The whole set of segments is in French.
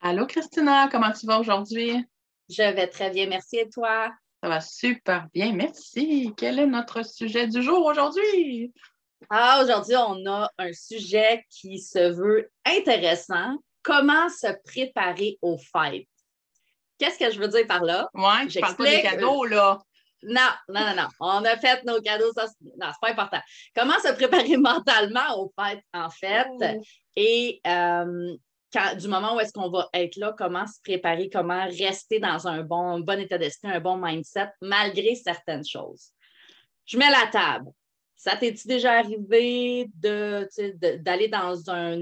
Allô Christina, comment tu vas aujourd'hui? Je vais très bien, merci et toi? Ça va super bien, merci. Quel est notre sujet du jour aujourd'hui? Ah, aujourd'hui, on a un sujet qui se veut intéressant. Comment se préparer aux fêtes? Qu'est-ce que je veux dire par là? Oui, je parle pas des cadeaux, là. Non, non, non, non. On a fait nos cadeaux, ça, non, c'est pas important. Comment se préparer mentalement aux fêtes, en fait? Oh. Et euh, du moment où est-ce qu'on va être là, comment se préparer, comment rester dans un bon, bon état d'esprit, un bon mindset, malgré certaines choses. Je mets la table. Ça t'est-tu déjà arrivé d'aller dans un,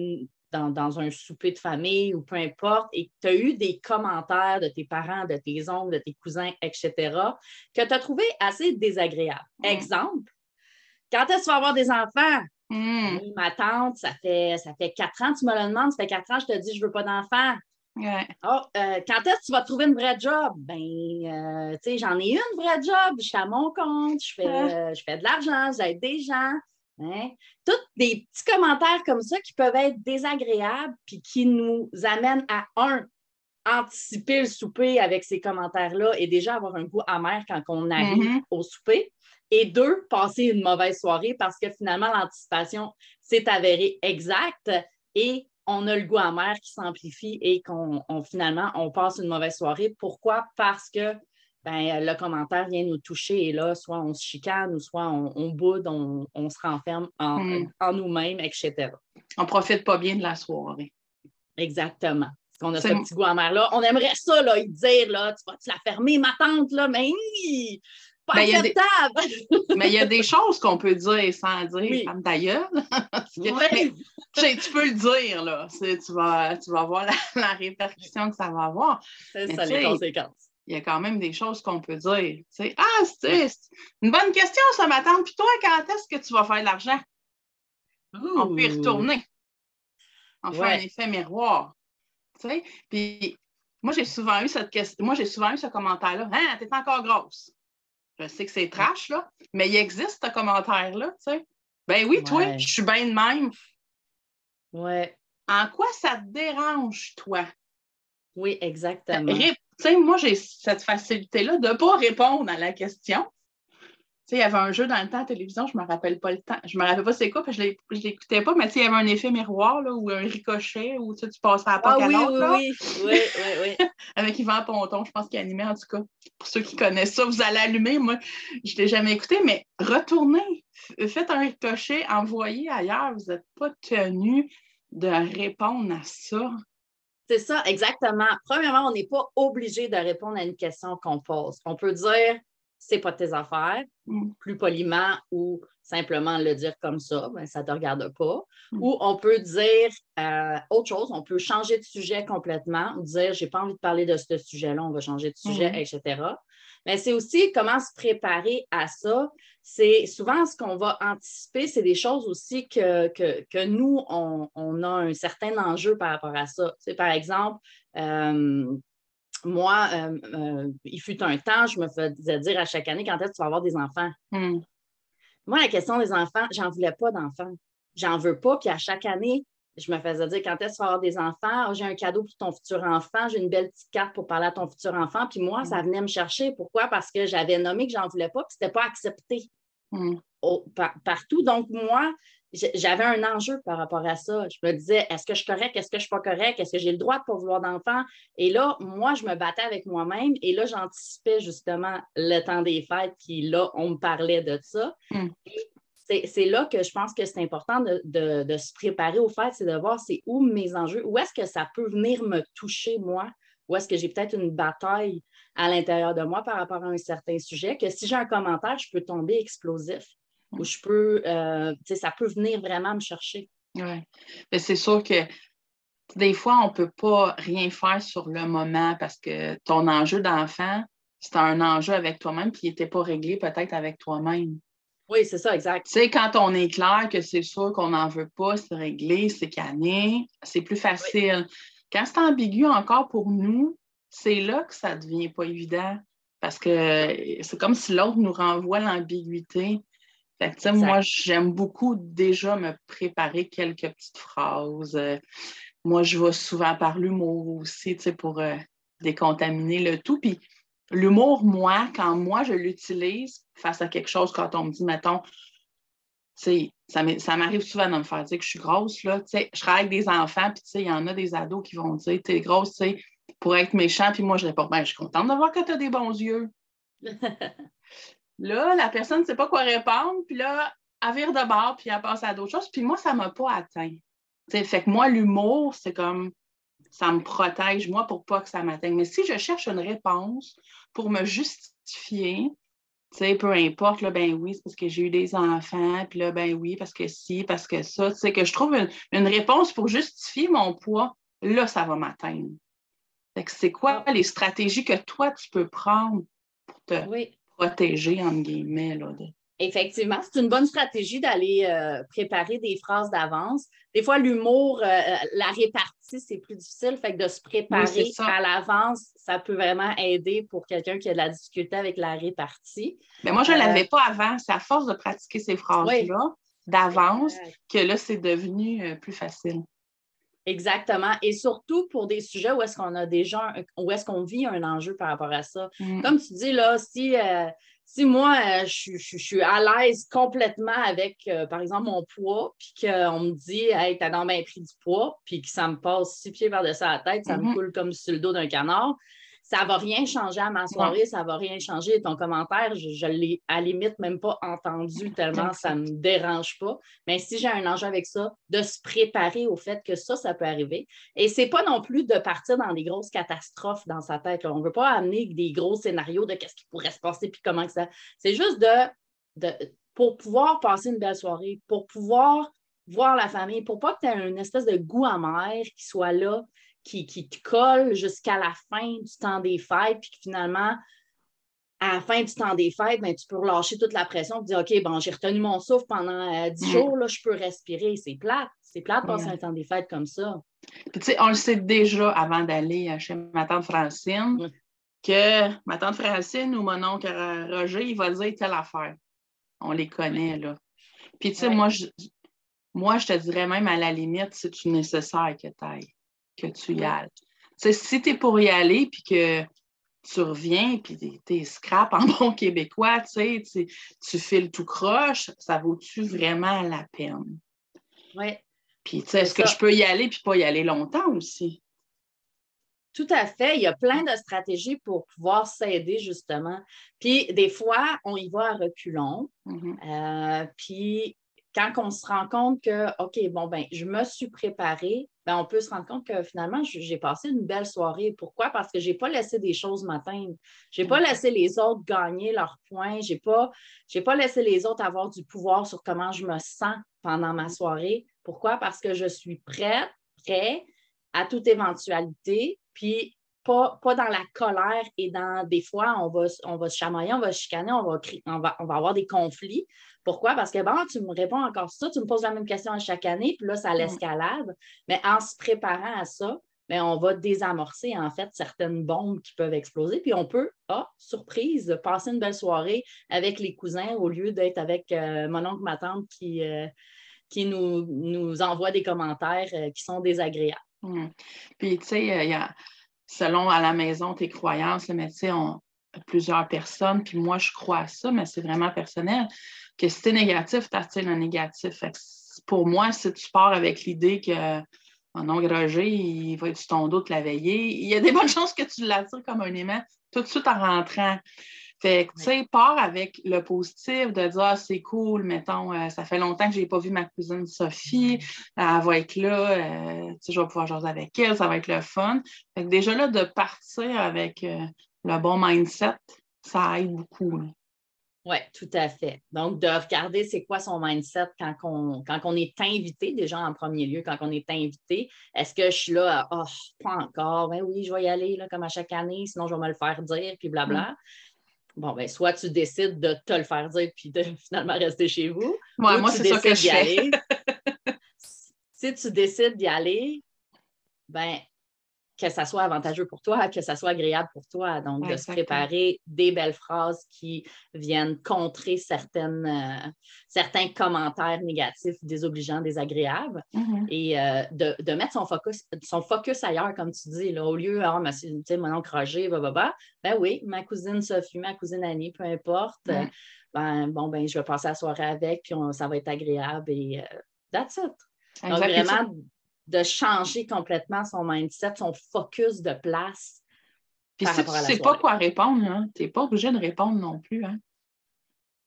dans, un souper de famille ou peu importe et que tu as eu des commentaires de tes parents, de tes oncles, de tes cousins, etc., que tu as trouvé assez désagréables? Mm. Exemple, quand est-ce que tu vas avoir des enfants? Hmm. ma tante, ça fait, ça fait quatre ans, tu me le demandes, ça fait quatre ans, je te dis, je ne veux pas d'enfant. Oh, euh, quand est-ce que tu vas trouver une vraie job? Ben, euh, tu sais, j'en ai une vraie job, je suis à mon compte, je fais, euh, je fais de l'argent, j'aide des gens. Hein? Tous des petits commentaires comme ça qui peuvent être désagréables puis qui nous amènent à un, anticiper le souper avec ces commentaires-là et déjà avoir un goût amer quand on arrive mm-hmm. au souper. Et deux, passer une mauvaise soirée parce que finalement, l'anticipation s'est avérée exacte et on a le goût amer qui s'amplifie et qu'on finalement, on passe une mauvaise soirée. Pourquoi? Parce que ben, le commentaire vient nous toucher et là, soit on se chicane ou soit on, boude, on, se renferme hmm. en, nous-mêmes, etc. On profite pas bien de la soirée. Exactement. Parce qu'on a ce petit goût amer-là. On aimerait ça, là, dire, là, tu vas-tu la fermer, ma tante, là, mais pas mais mais il y a des choses qu'on peut dire sans dire comme d'ailleurs. tu peux le dire, là. Tu vas, tu vas voir la, répercussion que ça va avoir. C'est ça, les conséquences. Il y a quand même des choses qu'on peut dire. ah, c'est une bonne question, ça m'attend. Puis toi, quand est-ce que tu vas faire de l'argent? On peut y retourner. On fait un effet miroir. Puis moi, j'ai souvent eu cette question. Moi, j'ai souvent eu ce commentaire-là. Hein, t'es encore grosse. Je sais que c'est trash, là, mais il existe ce commentaire-là, tu sais. Ben oui, toi, je suis bien de même. Ouais. En quoi ça te dérange, toi? Oui, exactement. Tu sais, moi, j'ai cette facilité-là de ne pas répondre à la question il y avait un jeu dans le temps à la télévision, je ne me rappelle pas le temps. Je ne me rappelle pas c'est quoi, parce que je ne l'écoutais pas, mais il y avait un effet miroir là, ou un ricochet où tu passais à la porte ah, à oui, l'autre. Oui, oui, oui, oui. Avec Yvan Ponton, je pense qu'il animait en tout cas. Pour ceux qui connaissent ça, vous allez allumer. Moi, je ne l'ai jamais écouté, mais retournez, faites un ricochet, envoyez ailleurs. Vous n'êtes pas tenu de répondre à ça. C'est ça, exactement. Premièrement, on n'est pas obligé de répondre à une question qu'on pose. On peut dire c'est pas tes affaires, mm. plus poliment ou simplement le dire comme ça, ben, ça ne te regarde pas. Mm. Ou on peut dire euh, autre chose, on peut changer de sujet complètement, dire j'ai pas envie de parler de ce sujet-là, on va changer de sujet, mm. etc. Mais c'est aussi comment se préparer à ça. C'est souvent ce qu'on va anticiper, c'est des choses aussi que, que, nous, on, a un certain enjeu par rapport à ça. C'est par exemple, euh, moi, euh, euh, il fut un temps, je me faisais dire à chaque année quand est-ce que tu vas avoir des enfants? Hmm. Moi, la question des enfants, j'en voulais pas d'enfants. J'en veux pas. Puis à chaque année, je me faisais dire quand est-ce que tu vas avoir des enfants? Oh, j'ai un cadeau pour ton futur enfant, j'ai une belle petite carte pour parler à ton futur enfant. Puis moi, ça hmm. venait me chercher. Pourquoi? Parce que j'avais nommé que j'en voulais pas, puis c'était pas accepté. Hmm. partout. Donc, moi, j'avais un enjeu par rapport à ça. Je me disais, est-ce que je suis correcte? Est-ce que je ne suis pas correcte? Est-ce que j'ai le droit de ne pas vouloir d'enfant? Et là, moi, je me battais avec moi-même et là, j'anticipais justement le temps des fêtes, puis là, on me parlait de ça. Hmm. C'est là que je pense que c'est important de, se préparer aux fêtes, c'est de voir c'est où mes enjeux, où est-ce que ça peut venir me toucher, moi, où est-ce que j'ai peut-être une bataille à l'intérieur de moi par rapport à un certain sujet, que si j'ai un commentaire, je peux tomber explosif où je peux, euh, ça peut venir vraiment me chercher. Oui. Mais c'est sûr que des fois, on ne peut pas rien faire sur le moment parce que ton enjeu d'enfant, c'est un enjeu avec toi-même, il n'était pas réglé peut-être avec toi-même. Oui, c'est ça, exact. Tu sais, quand on est clair que c'est sûr qu'on n'en veut pas, c'est réglé, c'est canné, c'est plus facile. Quand c'est ambigu encore pour nous, c'est là que ça ne devient pas évident parce que c'est comme si l'autre nous renvoie l'ambiguïté. Fait que, moi, j'aime beaucoup déjà me préparer quelques petites phrases. Moi, je vais souvent par l'humour aussi, pour euh, décontaminer le tout. Puis l'humour, moi, quand moi, je l'utilise face à quelque chose, quand on me dit, mettons, ça m'arrive souvent de me faire dire que je suis grosse. Là, je travaille avec des enfants, puis il y en a des ados qui vont dire T'es grosse pour être méchant, puis moi je réponds ben, Je suis contente de voir que tu as des bons yeux. là, la personne ne sait pas quoi répondre, puis là, elle vire de bord, puis elle passe à d'autres choses, puis moi, ça ne m'a pas atteint. fait que moi, l'humour, c'est comme ça me protège, moi, pour pas que ça m'atteigne. Mais si je cherche une réponse pour me justifier, sais, peu importe, là, ben oui, c'est parce que j'ai eu des enfants, puis là, ben oui, parce que si, parce que ça, tu sais, que je trouve une, réponse pour justifier mon poids, là, ça va m'atteindre. C'est quoi ah. les stratégies que toi, tu peux prendre pour te protéger, entre guillemets, là, Effectivement, c'est une bonne stratégie d'aller euh, préparer des phrases d'avance. Des fois, l'humour, euh, euh, la répartie, c'est plus difficile. Fait que de se préparer à l'avance, ça peut vraiment aider pour quelqu'un qui a de la difficulté avec la répartie. Mais moi, je ne l'avais pas avant. C'est à force de pratiquer ces phrases-là d'avance que là, c'est devenu plus facile. Exactement. Et surtout pour des sujets où est-ce qu'on a déjà, où est-ce qu'on vit un enjeu par rapport à ça. Mm. Comme tu dis, là, si si moi, euh, je, suis à l'aise complètement avec, euh, par exemple, mon poids, puis qu'on me dit, hey, t'as dans bien pris du poids, puis que ça me passe six pieds par-dessus la tête, ça me mm-hmm. coule comme sur le dos d'un canard, ça ne va rien changer à ma soirée, ça ne va rien changer. Ton commentaire, je ne l'ai à limite même pas entendu tellement ça ne me dérange pas. Mais si j'ai un enjeu avec ça, de se préparer au fait que ça, ça peut arriver. Et ce n'est pas non plus de partir dans des grosses catastrophes dans sa tête. On ne veut pas amener des gros scénarios de qu'est-ce qui pourrait se passer puis comment que ça. C'est juste de, pour pouvoir passer une belle soirée, pour pouvoir voir la famille, pour pas que tu aies une espèce de goût amer qui soit là, qui, te colle jusqu'à la fin du temps des fêtes, puis que finalement, à la fin du temps des fêtes, ben, tu peux relâcher toute la pression et dire OK, bon, j'ai retenu mon souffle pendant euh, dix jours, là, je peux respirer. C'est plate. C'est plate de passer un temps des fêtes comme ça. tu sais, on le sait déjà avant d'aller euh, chez ma tante Francine que ma tante Francine ou mon oncle Roger, il va dire telle affaire. On les connaît, là. Puis, tu sais, moi, je, moi, je te dirais même à la limite, c'est nécessaire que tu ailles que tu y ailles. si tu es pour y aller, puis que tu reviens, puis tu es scrap en bon québécois, tu, tu files tout croche, ça vaut-tu vraiment la peine? Oui. Puis, est-ce que je peux y aller puis pas y aller longtemps aussi? Tout à fait. Il y a plein de stratégies pour pouvoir s'aider, justement. Puis, des fois, on y va à reculons. Mm-hmm. Euh, puis, quand on se rend compte que, OK, bon, ben, je me suis préparée, ben, on peut se rendre compte que finalement, j'ai passé une belle soirée. Pourquoi? Parce que je n'ai pas laissé des choses m'atteindre. Je n'ai pas mm. laissé les autres gagner leurs points. Je n'ai pas, pas laissé les autres avoir du pouvoir sur comment je me sens pendant ma soirée. Pourquoi? Parce que je suis prête, prêt à toute éventualité. Puis pas, pas, dans la colère et dans des fois, on va, on va se chamailler, on va se chicaner, on va, on va, on va avoir des conflits. Pourquoi? Parce que bon, tu me réponds encore ça, tu me poses la même question à chaque année, puis là, ça l'escalade. Mais en se préparant à ça, mais on va désamorcer en fait certaines bombes qui peuvent exploser. Puis on peut, ah, surprise, passer une belle soirée avec les cousins au lieu d'être avec euh, mon oncle, ma tante qui, euh, qui nous, nous envoie des commentaires euh, qui sont désagréables. Mmh. Puis, tu sais, il y a selon à la maison tes croyances, mais tu sais, on, plusieurs personnes, puis moi, je crois à ça, mais c'est vraiment personnel, que si tu es négatif, tu attires le négatif. pour moi, si tu pars avec l'idée que mon oncle Roger, il va être sur ton dos te la veiller, il y a des bonnes chances que tu l'attires comme un aimant tout de suite en rentrant. Fait que, tu sais, pars avec le positif de dire, ah, c'est cool, mettons, euh, ça fait longtemps que je n'ai pas vu ma cousine Sophie, elle va être là, euh, tu sais, je vais pouvoir jouer avec elle, ça va être le fun. Fait que déjà là, de partir avec euh, le bon mindset, ça aide beaucoup. Oui, tout à fait. Donc, de regarder c'est quoi son mindset quand on, quand on est invité, déjà en premier lieu, quand on est invité. Est-ce que je suis là, oh, pas encore, ben oui, je vais y aller là, comme à chaque année, sinon je vais me le faire dire, puis blabla. Mm. Bon, ben, soit tu décides de te le faire dire puis de finalement rester chez vous. Ouais, moi, c'est ça que je fais. si tu décides d'y aller, ben, que ça soit avantageux pour toi, que ça soit agréable pour toi. Donc, de se préparer des belles phrases qui viennent contrer certaines, euh, certains commentaires négatifs, désobligeants, désagréables, mm-hmm. et euh, de, mettre son focus, son focus ailleurs, comme tu dis, là, au lieu, ah, sais, mon oncle Roger, bah, bah, bah, ben oui, ma cousine Sophie, ma cousine Annie, peu importe, ben, bon, ben, je vais passer la soirée avec, puis ça va être agréable, et euh, that's it. Donc, vraiment, de changer complètement son mindset, son focus de place. Puis si tu ne sais pas quoi répondre, hein, tu n'es pas obligé de répondre non plus. Hein.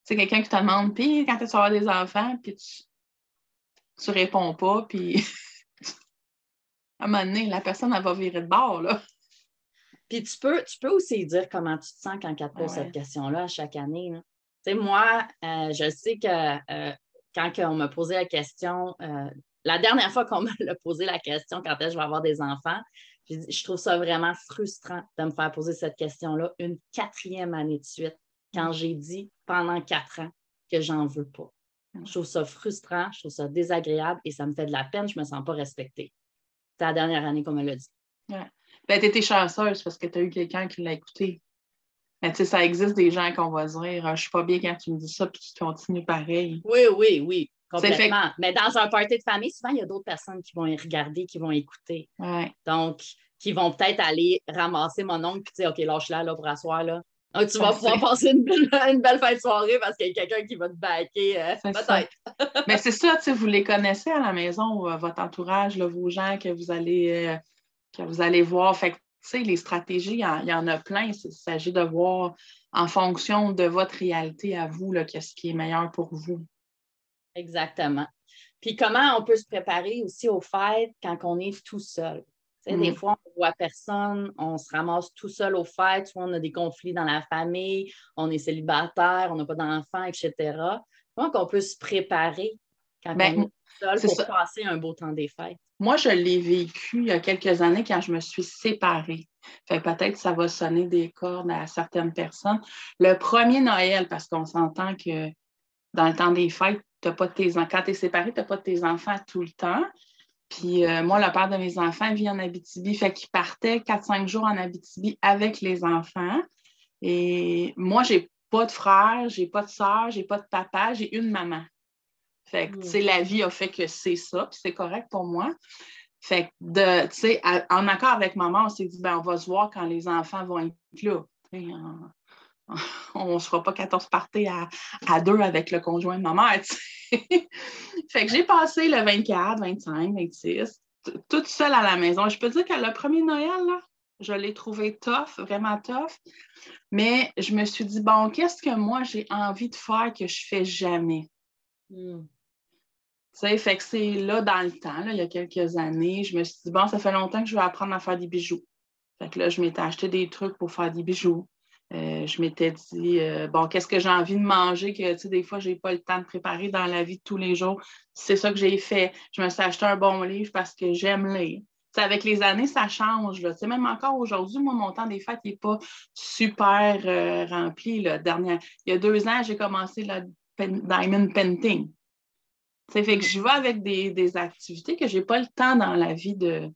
C'est quelqu'un qui te demande, puis quand tu vas avoir des enfants, puis tu ne réponds pas, puis à un moment donné, la personne, elle va virer de bord. Là. Puis tu peux, tu peux aussi dire comment tu te sens quand elle te pose cette question-là à chaque année. Tu sais, moi, euh, je sais que euh, quand on m'a posé la question, euh, la dernière fois qu'on m'a posé la question quand est-ce que je vais avoir des enfants, je trouve ça vraiment frustrant de me faire poser cette question-là une quatrième année de suite, quand j'ai dit pendant quatre ans que j'en veux pas. Je trouve ça frustrant, je trouve ça désagréable et ça me fait de la peine, je ne me sens pas respectée. C'est la dernière année qu'on me l'a dit. Ouais. Ben, tu étais chanceuse parce que tu as eu quelqu'un qui l'a écouté. Mais tu sais, ça existe des gens qu'on va dire Je ne suis pas bien quand tu me dis ça, puis tu continues pareil. Oui, oui, oui. Complètement. Mais dans un party de famille, souvent, il y a d'autres personnes qui vont y regarder, qui vont écouter. Donc, qui vont peut-être aller ramasser mon oncle et dire OK, lâche-la là, pour asseoir. Là. Donc, tu vas pouvoir passer une belle, une belle fin de soirée parce qu'il y a quelqu'un qui va te baquer. Euh, peut-être. Mais c'est ça, vous les connaissez à la maison, euh, votre entourage, vos gens que vous allez, euh, que vous allez voir. Fait que, les stratégies, il y, en a plein. Il s'agit de voir en fonction de votre réalité à vous, qu'est-ce qui est meilleur pour vous. Exactement. Puis comment on peut se préparer aussi aux fêtes quand on est tout seul? Des mm. fois, on ne voit personne, on se ramasse tout seul aux fêtes, soit on a des conflits dans la famille, on est célibataire, on n'a pas d'enfants, etc. Comment on peut se préparer quand ben, on est tout seul pour passer un beau temps des fêtes? Moi, je l'ai vécu il y a quelques années quand je me suis séparée. peut-être que ça va sonner des cordes à certaines personnes. Le premier Noël, parce qu'on s'entend que dans le temps des fêtes, pas tes quand tu es séparé, tu n'as pas de tes enfants tout le temps. Puis euh, moi, le père de mes enfants vit en Abitibi, fait qu'il partait 4-5 jours en Abitibi avec les enfants. Et moi, j'ai pas de frère, j'ai pas de soeur, j'ai pas de papa, j'ai une maman. Fait que, tu la vie a fait que c'est ça, puis c'est correct pour moi. Fait que, tu sais, en accord avec maman, on s'est dit, ben, on va se voir quand les enfants vont être là on ne se fera pas 14 parties à, deux avec le conjoint de ma mère. Fait que j'ai passé le 24, 25, 26, toute seule à la maison. Je peux dire que le premier Noël, je l'ai trouvé tough, vraiment tough. Mais je me suis dit, bon, qu'est-ce que moi j'ai envie de faire que je ne fais jamais? Hmm. Fait que c'est là, dans le temps, il y a quelques années, je me suis dit, bon, ça fait longtemps que je vais apprendre à faire des bijoux. Fait que là, je m'étais acheté des trucs pour faire des bijoux. Euh, je m'étais dit, euh, bon, qu'est-ce que j'ai envie de manger que, tu sais, des fois, je n'ai pas le temps de préparer dans la vie de tous les jours. C'est ça que j'ai fait. Je me suis acheté un bon livre parce que j'aime lire. avec les années, ça change. Là. Même encore aujourd'hui, moi, mon temps des fêtes n'est pas super euh, rempli. Là. Dernière... Il y a deux ans, j'ai commencé le diamond painting. Ça fait que je vais avec des, des activités que je n'ai pas le temps dans la vie de,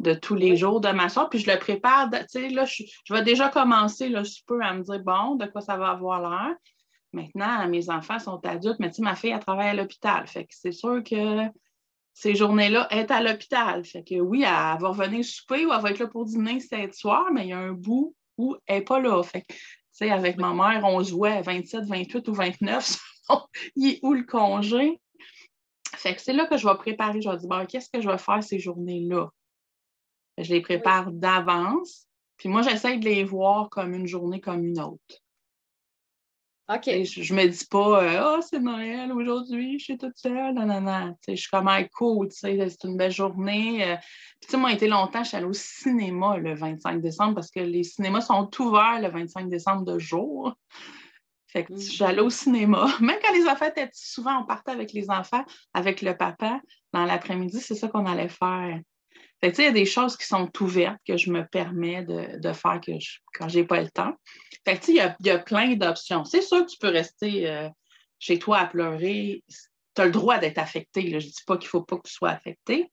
de tous les jours de ma soeur. Puis je le prépare, tu sais, là, je, vais déjà commencer là, je peux à me dire, bon, de quoi ça va avoir l'air. Maintenant, mes enfants sont adultes, mais tu sais, ma fille, elle travaille à l'hôpital. Fait que c'est sûr que ces journées-là, elle est à l'hôpital. Fait que oui, elle va revenir souper ou elle va être là pour dîner cet soir, mais il y a un bout où elle n'est pas là. Fait que, tu sais, avec ma mère, on jouait à 27, 28 ou 29. il est où le congé? Fait que c'est là que je vais préparer. Je vais dire, bon, qu'est-ce que je vais faire ces journées-là? Je les prépare d'avance. Puis moi, j'essaie de les voir comme une journée comme une autre. OK. je, ne me dis pas, ah, oh, c'est Noël aujourd'hui, je suis toute seule. Non, non, non. je suis comme, cool, c'est une belle journée. Euh. Puis, tu sais, moi, été longtemps, je suis allée au cinéma le 25 décembre parce que les cinémas sont ouverts le 25 décembre de jour. Fait que mm. j'allais au cinéma. Même quand les enfants étaient souvent, on partait avec les enfants, avec le papa. Dans l'après-midi, c'est ça qu'on allait faire. Fait que, il y a des choses qui sont ouvertes que je me permets de, faire que quand je n'ai pas le temps. Fait que, il y a, y a, plein d'options. C'est sûr que tu peux rester euh, chez toi à pleurer. Tu as le droit d'être affecté. Je ne dis pas qu'il ne faut pas que tu sois affecté.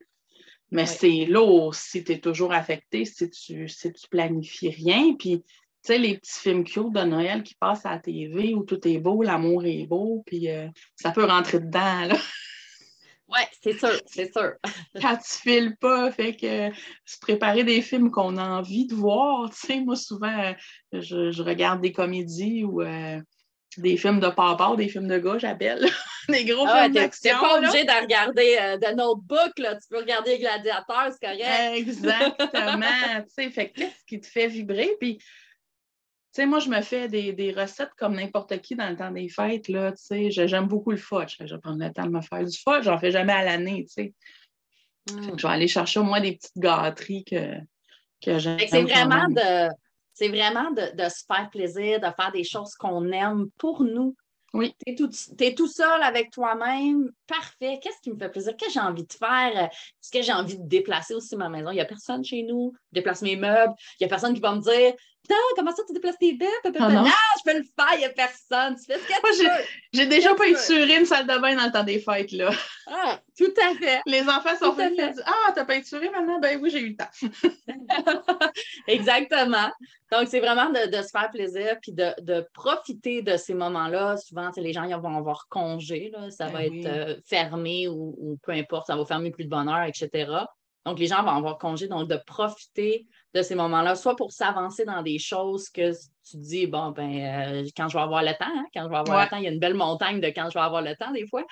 Mais c'est lourd si tu es toujours affecté, si tu, si tu planifies rien. Puis, tu sais, les petits films cute de Noël qui passent à la TV où tout est beau, l'amour est beau, puis euh, ça peut rentrer dedans, là. Oui, c'est sûr, c'est sûr. Quand tu files pas, fait que se préparer des films qu'on a envie de voir, tu sais, moi souvent, je, regarde des comédies ou euh, des films de papa, des films de gars, j'appelle. des gros ah, films d'action. Tu pas obligé de regarder euh, de notebook, là. tu peux regarder Gladiateur, c'est correct. Exactement, tu sais, fait qu'est-ce qui te fait vibrer, puis tu sais, moi, je me fais des, recettes comme n'importe qui dans le temps des fêtes, là, tu sais. J'aime beaucoup le fudge. Je vais prendre le temps de me faire du fudge. J'en fais jamais à l'année, tu sais. Hmm. Je vais aller chercher au moins des petites gâteries que, que j'aime. C'est vraiment de... C'est vraiment de, se faire plaisir, de faire des choses qu'on aime pour nous. Oui. Tu es tout, tout, seul avec toi-même. Parfait. Qu'est-ce qui me fait plaisir? Qu'est-ce que j'ai envie de faire? Est-ce que j'ai envie de déplacer aussi ma maison? Il n'y a personne chez nous. Je déplace mes meubles. Il n'y a personne qui va me dire Putain, comment ça, tu déplaces tes bêtes? Ah, non. je peux le faire, il n'y a personne. Tu fais ce que Moi, tu veux. J'ai déjà peinturé une salle de bain dans le temps des fêtes, là. Ah, tout à fait. Les enfants sont venus et disent Ah, t'as peinturé maintenant? Ben oui, j'ai eu le temps. Exactement. Donc, c'est vraiment de, se faire plaisir puis de, profiter de ces moments-là. Souvent, les gens ils vont avoir congé, là. ça ben va être euh, fermé ou, ou, peu importe, ça va fermer plus de bonne heure, etc. Donc, les gens vont avoir congé, donc de profiter de ces moments-là, soit pour s'avancer dans des choses que tu dis, bon, ben, euh, quand je vais avoir le temps, hein, quand je vais avoir le temps, il y a une belle montagne de quand je vais avoir le temps, des fois,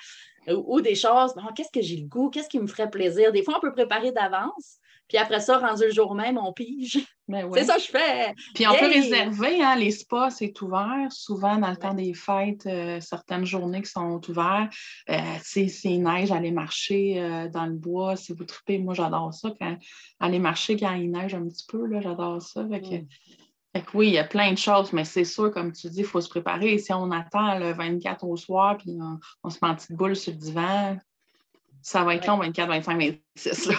ou, des choses, bon, qu'est-ce que j'ai le goût, qu'est-ce qui me ferait plaisir? Des fois, on peut préparer d'avance, puis après ça, rendu le jour même, on pige. Ben c'est ça que je fais. Puis on peut réserver, hein, les spas, c'est ouvert. Souvent, dans le temps des fêtes, euh, certaines journées qui sont ouvertes. Euh, c'est neige, aller marcher euh, dans le bois, si vous tripez, moi j'adore ça. Quand, aller marcher quand il neige un petit peu, j'adore ça. Fait que, mm. oui, il y a plein de choses, mais c'est sûr, comme tu dis, il faut se préparer. Si on attend le 24 au soir, puis on, se met en petite boule sur le divan, ça va être long, 24, 25, 26. Là.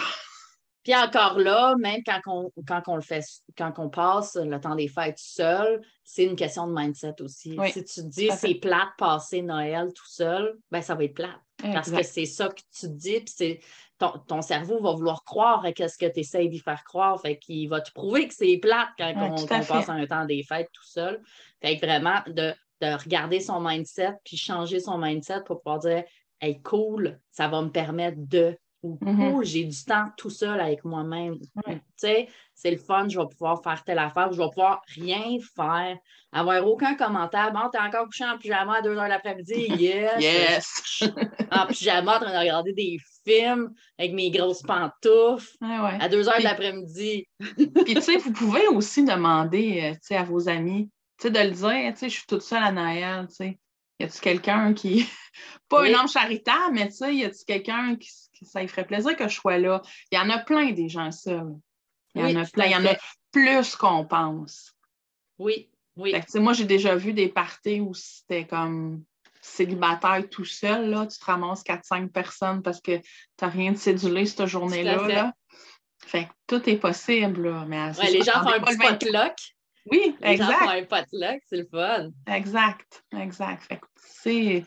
Puis encore là, même quand on, quand on le fait, quand on passe le temps des fêtes seul, c'est une question de mindset aussi. Si tu te dis c'est plate passer Noël tout seul, ben ça va être plate. Parce que c'est ça que tu te dis, puis ton, ton, cerveau va vouloir croire à ce que tu essaies d'y faire croire. Fait qu'il va te prouver que c'est plate quand on, passe un temps des fêtes tout seul. Fait que vraiment, de, de regarder son mindset puis changer son mindset pour pouvoir dire Hey, cool, ça va me permettre de Mm-hmm. j'ai du temps tout seul avec moi-même. Tu sais, c'est le fun, je vais pouvoir faire telle affaire, je vais pouvoir rien faire, avoir aucun commentaire. Bon, t'es encore couché en pyjama à 2 heures l'après-midi. Yes! yes! en pyjama, en train de regarder des films avec mes grosses pantoufles à 2 heures de l'après-midi. Puis, tu sais, vous pouvez aussi demander euh, à vos amis, de le dire, je suis toute seule à Noël, tu sais. Y a-tu quelqu'un qui. Pas un homme charitable, mais tu sais, y a-tu quelqu'un qui ça lui ferait plaisir que je sois là. Il y en a plein des gens seuls. Il y en a plein. Il y en a plus qu'on pense. Oui, oui. moi, j'ai déjà vu des parties où c'était comme célibataire tout seul, là, tu te ramasses 4-5 personnes parce que tu n'as rien de cédulé cette journée-là. Là. Fait que tout est possible. Là, mais les gens font un petit potluck. Oui, exact. Les gens font un potluck, c'est le fun. Exact, exact. Fait que,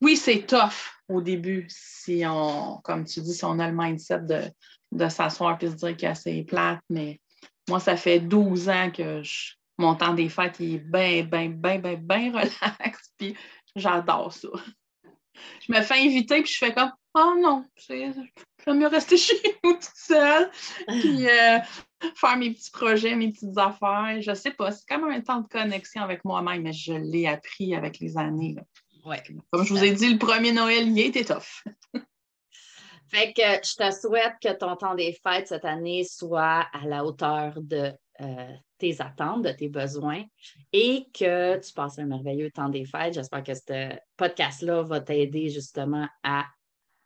oui, c'est tough au début si on, comme tu dis, si on a le mindset de, s'asseoir et se dire que c'est plate, mais moi, ça fait 12 ans que mon temps des fêtes est bien, bien, bien, bien, bien relax, puis j'adore ça. Je me fais inviter, puis je fais comme Oh non, j'aime mieux rester chez nous toute seule, puis euh, faire mes petits projets, mes petites affaires. Je sais pas, c'est comme un temps de connexion avec moi-même, mais je l'ai appris avec les années. Comme je vous ai dit, le premier Noël, il était tough. fait que je te souhaite que ton temps des fêtes cette année soit à la hauteur de euh, tes attentes, de tes besoins et que tu passes un merveilleux temps des fêtes. J'espère que ce podcast-là va t'aider justement à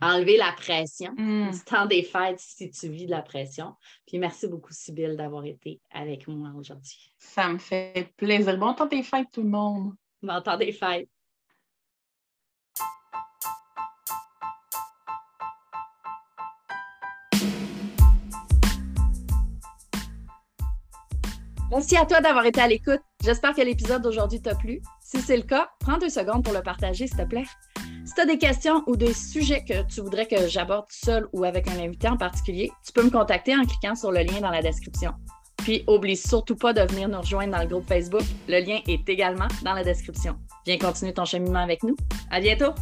enlever la pression mm. du temps des fêtes si tu vis de la pression. Puis merci beaucoup, Sybille, d'avoir été avec moi aujourd'hui. Ça me fait plaisir. Bon temps des fêtes, tout le monde. Bon temps des fêtes. Merci à toi d'avoir été à l'écoute. J'espère que l'épisode d'aujourd'hui t'a plu. Si c'est le cas, prends deux secondes pour le partager, s'il te plaît. Si tu as des questions ou des sujets que tu voudrais que j'aborde seul ou avec un invité en particulier, tu peux me contacter en cliquant sur le lien dans la description. Puis, oublie surtout pas de venir nous rejoindre dans le groupe Facebook. Le lien est également dans la description. Viens continuer ton cheminement avec nous. À bientôt!